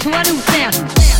to a new sound.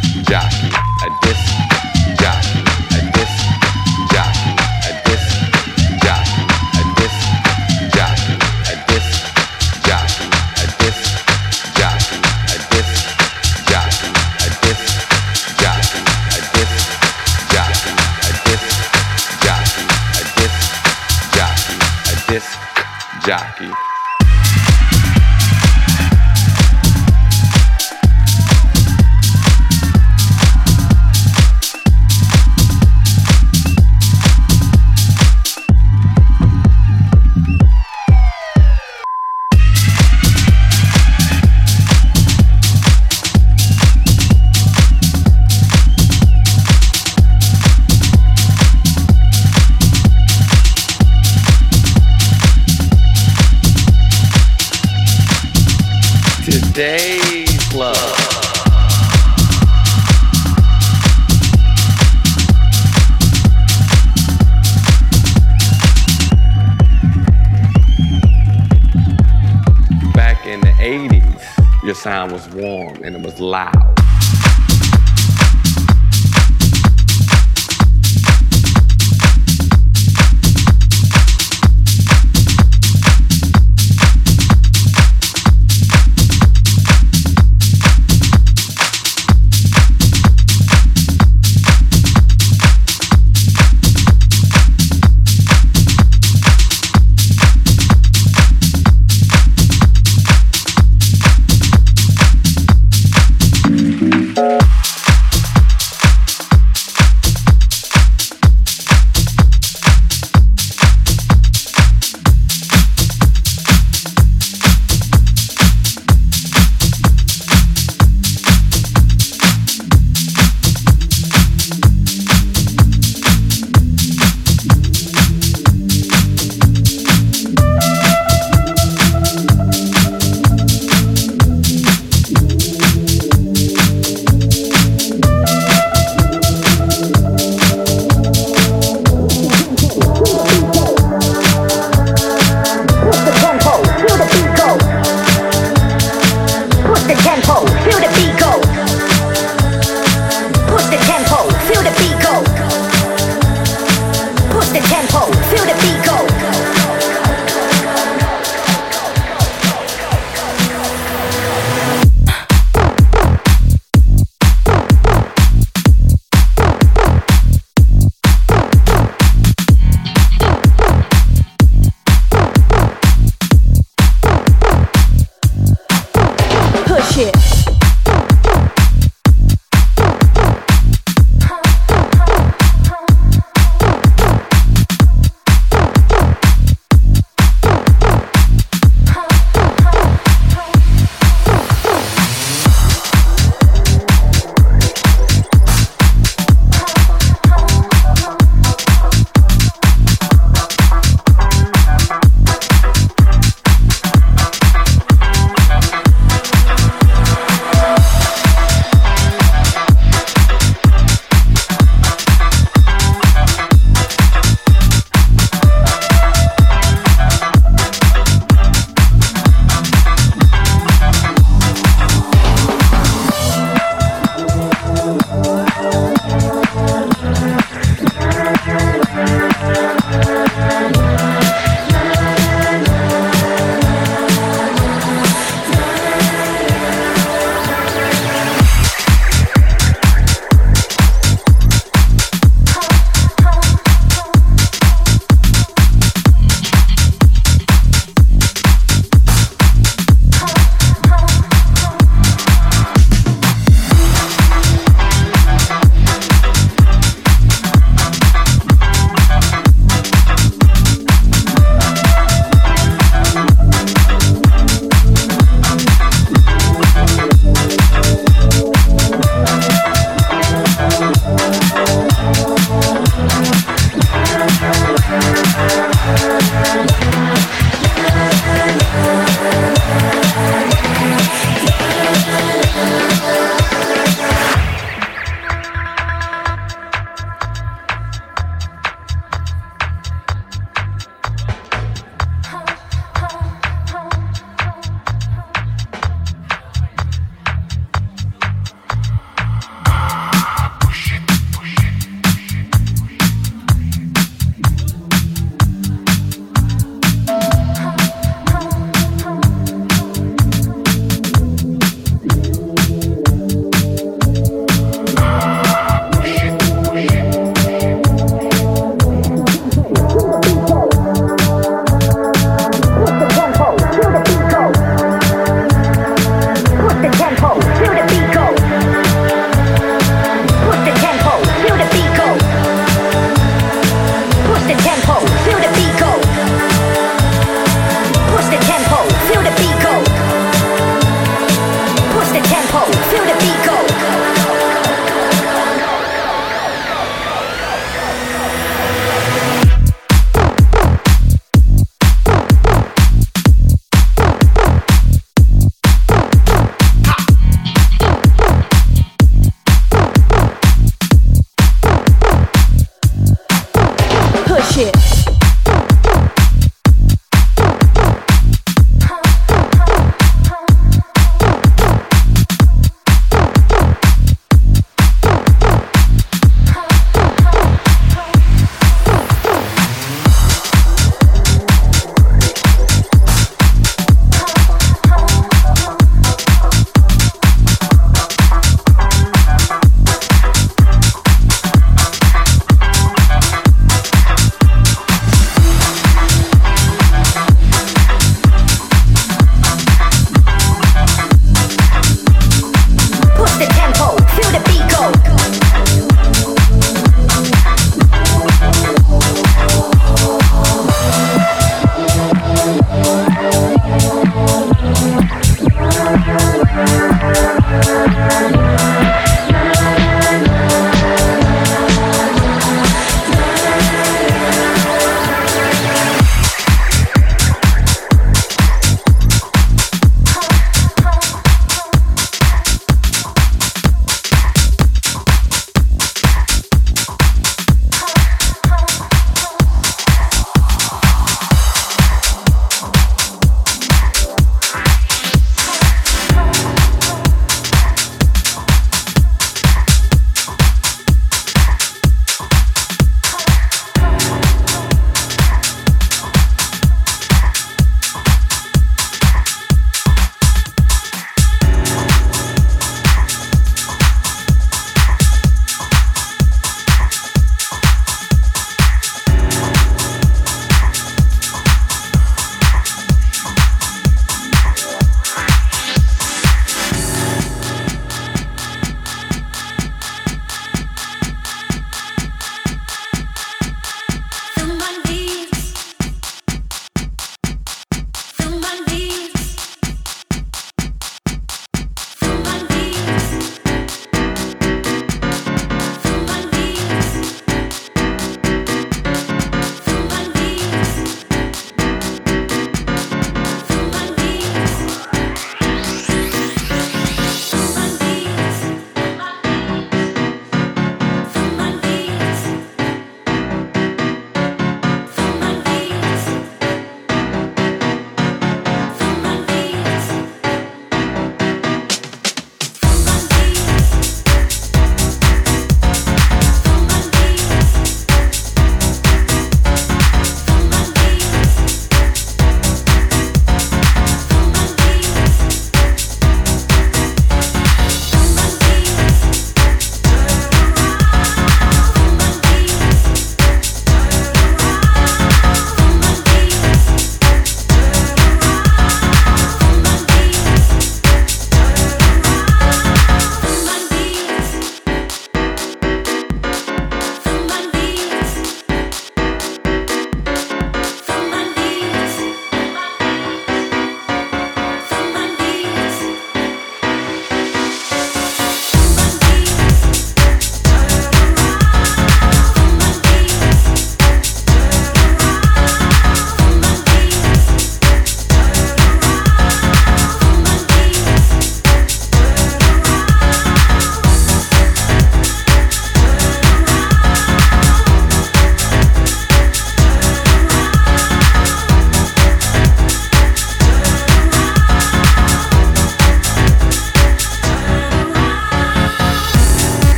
jockey. Sound was warm and it was loud.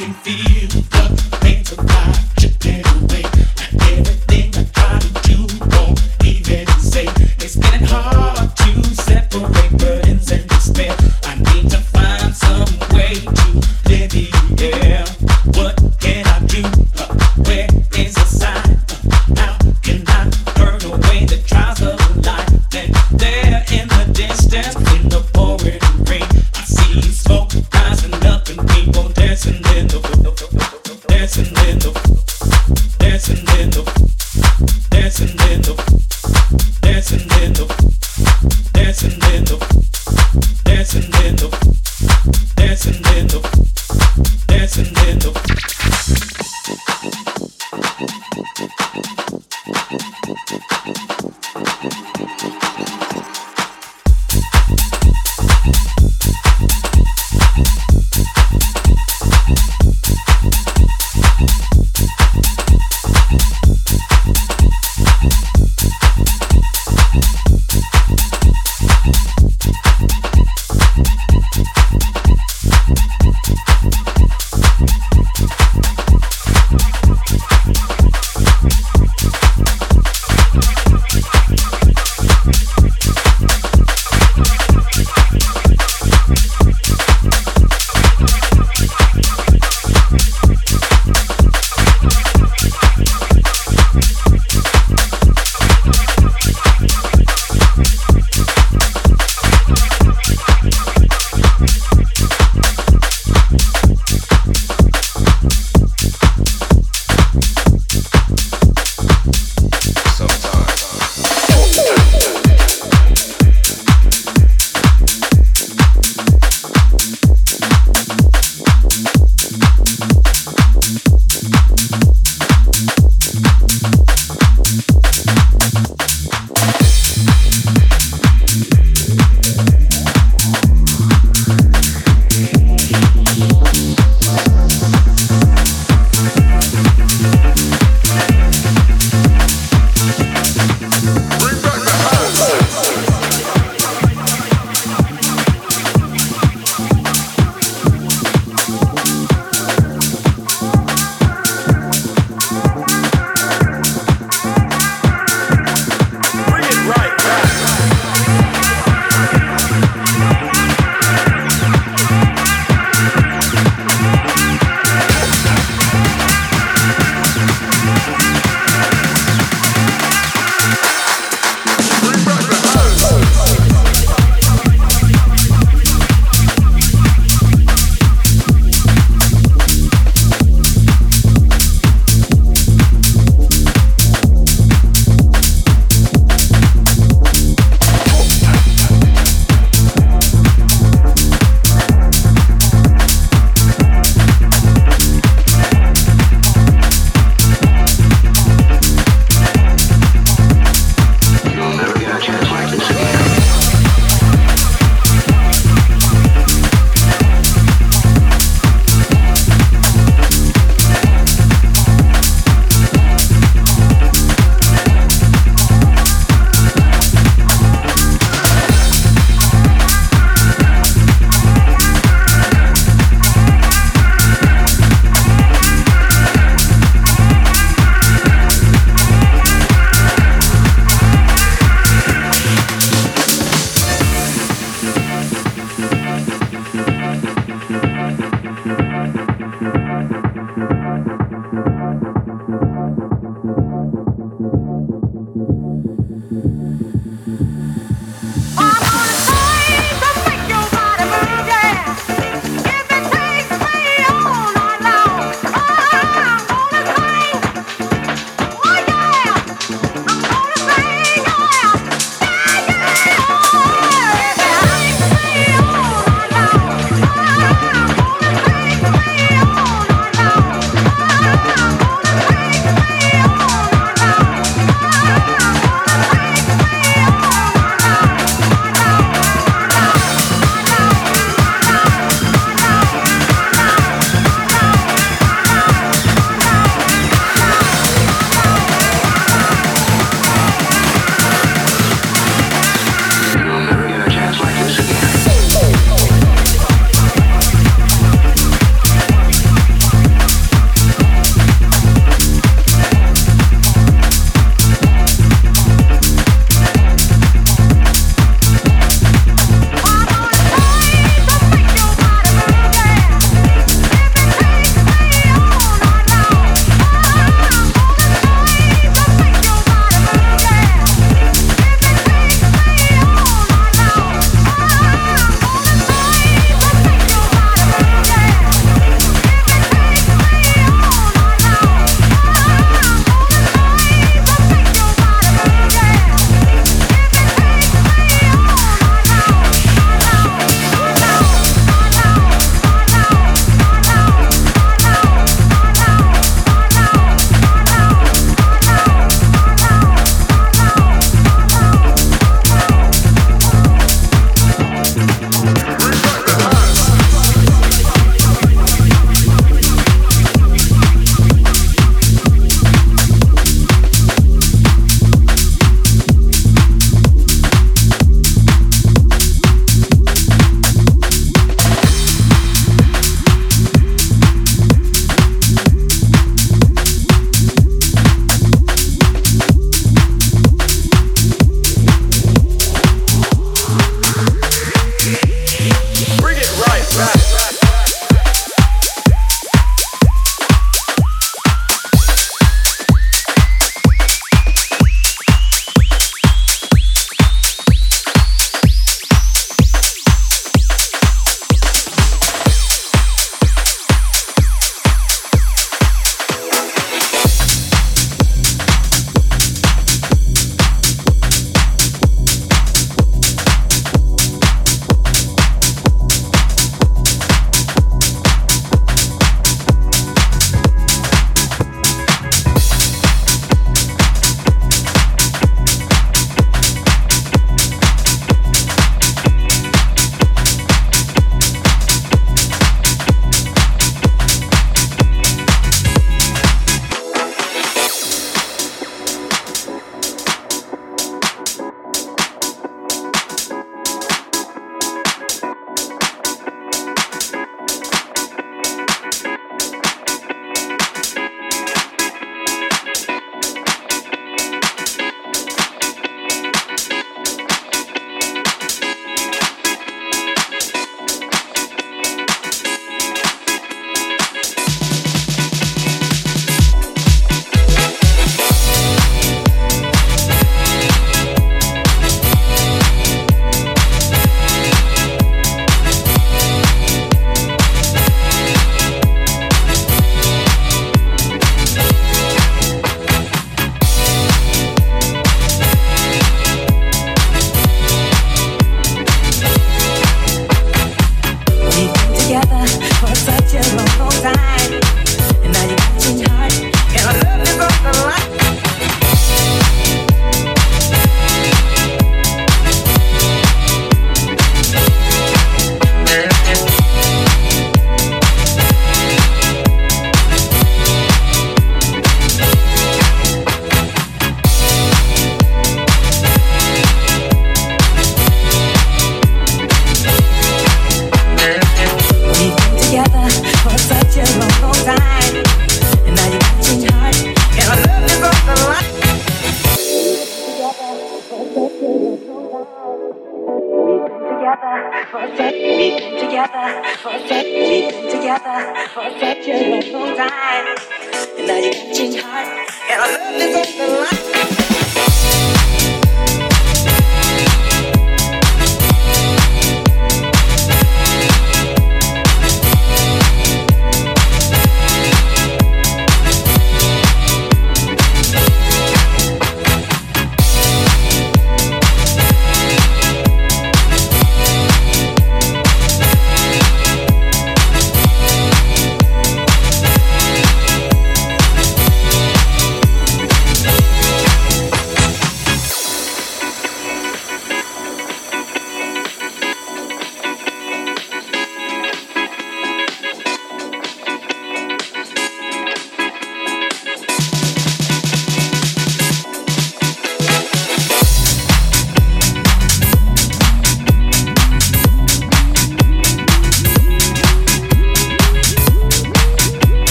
Can feel the pain of life chipping away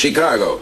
Chicago.